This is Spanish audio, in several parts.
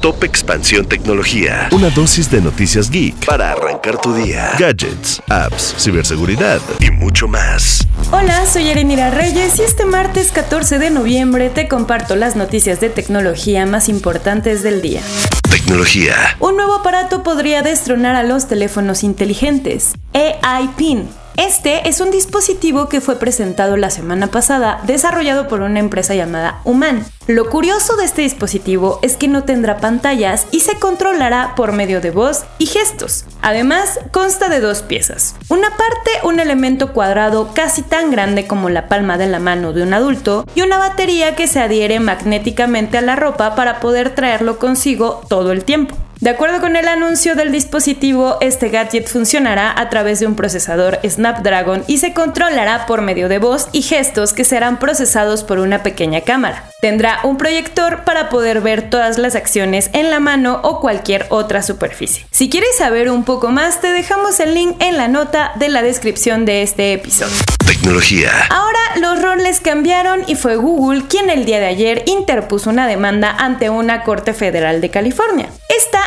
Top Expansión Tecnología. Una dosis de noticias geek para arrancar tu día. Gadgets, apps, ciberseguridad y mucho más. Hola, soy Erenira Reyes y este martes 14 de noviembre te comparto las noticias de tecnología más importantes del día. Tecnología. Un nuevo aparato podría destronar a los teléfonos inteligentes. AI PIN este es un dispositivo que fue presentado la semana pasada, desarrollado por una empresa llamada Human. Lo curioso de este dispositivo es que no tendrá pantallas y se controlará por medio de voz y gestos. Además, consta de dos piezas. Una parte, un elemento cuadrado casi tan grande como la palma de la mano de un adulto, y una batería que se adhiere magnéticamente a la ropa para poder traerlo consigo todo el tiempo. De acuerdo con el anuncio del dispositivo, este gadget funcionará a través de un procesador Snapdragon y se controlará por medio de voz y gestos que serán procesados por una pequeña cámara. Tendrá un proyector para poder ver todas las acciones en la mano o cualquier otra superficie. Si quieres saber un poco más, te dejamos el link en la nota de la descripción de este episodio. Tecnología. Ahora los roles cambiaron y fue Google quien el día de ayer interpuso una demanda ante una corte federal de California.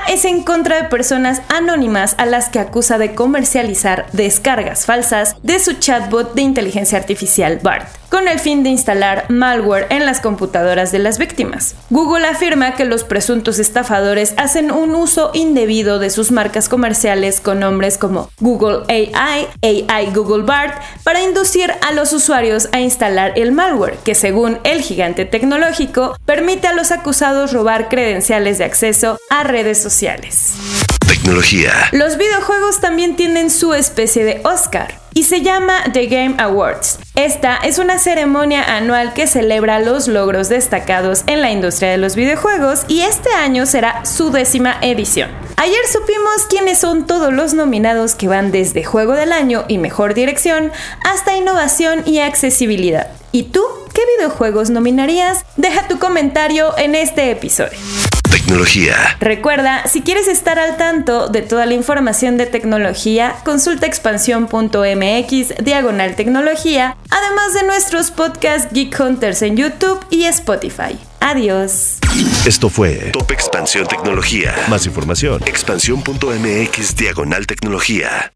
Es en contra de personas anónimas a las que acusa de comercializar descargas falsas de su chatbot de inteligencia artificial BART con el fin de instalar malware en las computadoras de las víctimas. Google afirma que los presuntos estafadores hacen un uso indebido de sus marcas comerciales con nombres como Google AI, AI Google Bart, para inducir a los usuarios a instalar el malware, que según el gigante tecnológico permite a los acusados robar credenciales de acceso a redes sociales. Tecnología. Los videojuegos también tienen su especie de Oscar y se llama The Game Awards. Esta es una ceremonia anual que celebra los logros destacados en la industria de los videojuegos y este año será su décima edición. Ayer supimos quiénes son todos los nominados que van desde Juego del Año y Mejor Dirección hasta Innovación y Accesibilidad. ¿Y tú qué videojuegos nominarías? Deja tu comentario en este episodio. Tecnología. Recuerda, si quieres estar al tanto de toda la información de tecnología, consulta expansión.mx diagonal tecnología, además de nuestros podcasts Geek Hunters en YouTube y Spotify. Adiós. Esto fue Top Expansión Tecnología. Más información, expansión.mx diagonal tecnología.